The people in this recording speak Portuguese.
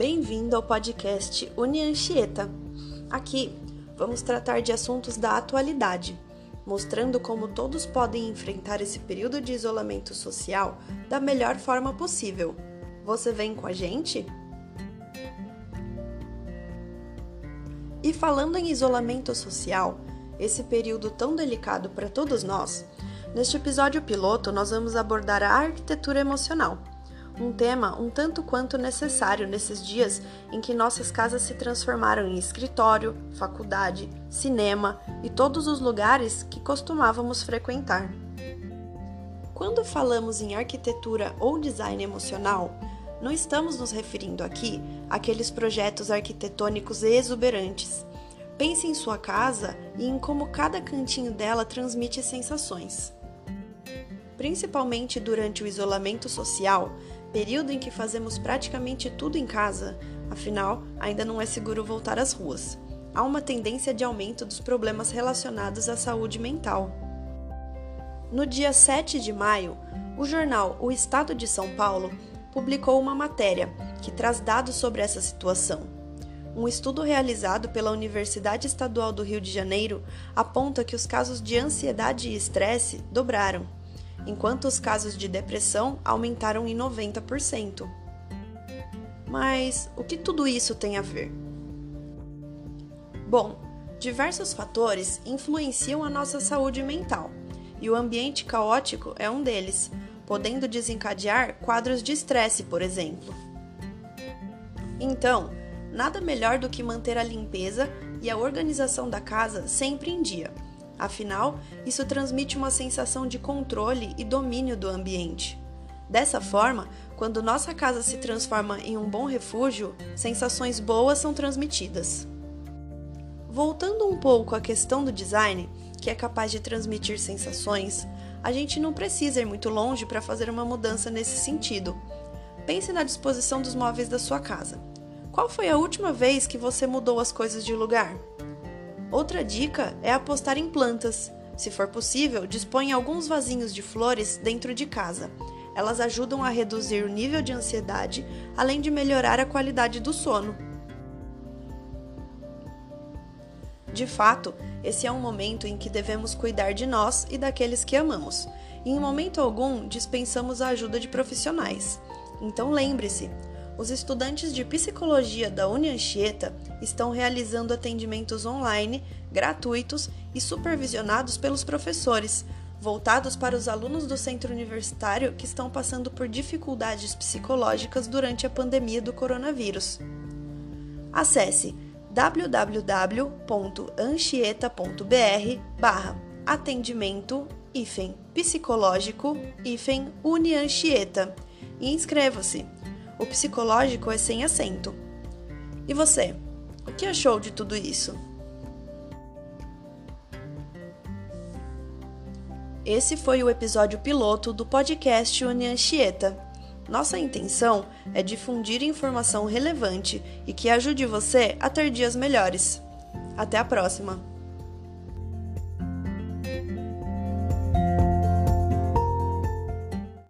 Bem-vindo ao podcast Unianchieta. Aqui vamos tratar de assuntos da atualidade, mostrando como todos podem enfrentar esse período de isolamento social da melhor forma possível. Você vem com a gente? E falando em isolamento social, esse período tão delicado para todos nós, neste episódio piloto nós vamos abordar a arquitetura emocional um tema um tanto quanto necessário nesses dias em que nossas casas se transformaram em escritório, faculdade, cinema e todos os lugares que costumávamos frequentar. Quando falamos em arquitetura ou design emocional, não estamos nos referindo aqui àqueles projetos arquitetônicos exuberantes. Pense em sua casa e em como cada cantinho dela transmite sensações. Principalmente durante o isolamento social, período em que fazemos praticamente tudo em casa, afinal, ainda não é seguro voltar às ruas. Há uma tendência de aumento dos problemas relacionados à saúde mental. No dia 7 de maio, o jornal O Estado de São Paulo publicou uma matéria que traz dados sobre essa situação. Um estudo realizado pela Universidade Estadual do Rio de Janeiro aponta que os casos de ansiedade e estresse dobraram enquanto os casos de depressão aumentaram em 90%. Mas o que tudo isso tem a ver? Bom, diversos fatores influenciam a nossa saúde mental, e o ambiente caótico é um deles, podendo desencadear quadros de estresse, por exemplo. Então, nada melhor do que manter a limpeza e a organização da casa sempre em dia Afinal, isso transmite uma sensação de controle e domínio do ambiente. Dessa forma, quando nossa casa se transforma em um bom refúgio, sensações boas são transmitidas. Voltando um pouco à questão do design, que é capaz de transmitir sensações, a gente não precisa ir muito longe para fazer uma mudança nesse sentido. Pense na disposição dos móveis da sua casa. Qual foi a última vez que você mudou as coisas de lugar? Outra dica é apostar em plantas. Se for possível, disponha alguns vasinhos de flores dentro de casa. Elas ajudam a reduzir o nível de ansiedade, além de melhorar a qualidade do sono. De fato, esse é um momento em que devemos cuidar de nós e daqueles que amamos, e em momento algum dispensamos a ajuda de profissionais. Então lembre-se, os estudantes de psicologia da Unianchieta estão realizando atendimentos online, gratuitos e supervisionados pelos professores, voltados para os alunos do centro universitário que estão passando por dificuldades psicológicas durante a pandemia do coronavírus. Acesse www.anchieta.br barra atendimento psicológico Unianchieta e inscreva-se. O psicológico é sem acento. E você? O que achou de tudo isso? Esse foi o episódio piloto do podcast Unianchieta. Nossa intenção é difundir informação relevante e que ajude você a ter dias melhores. Até a próxima!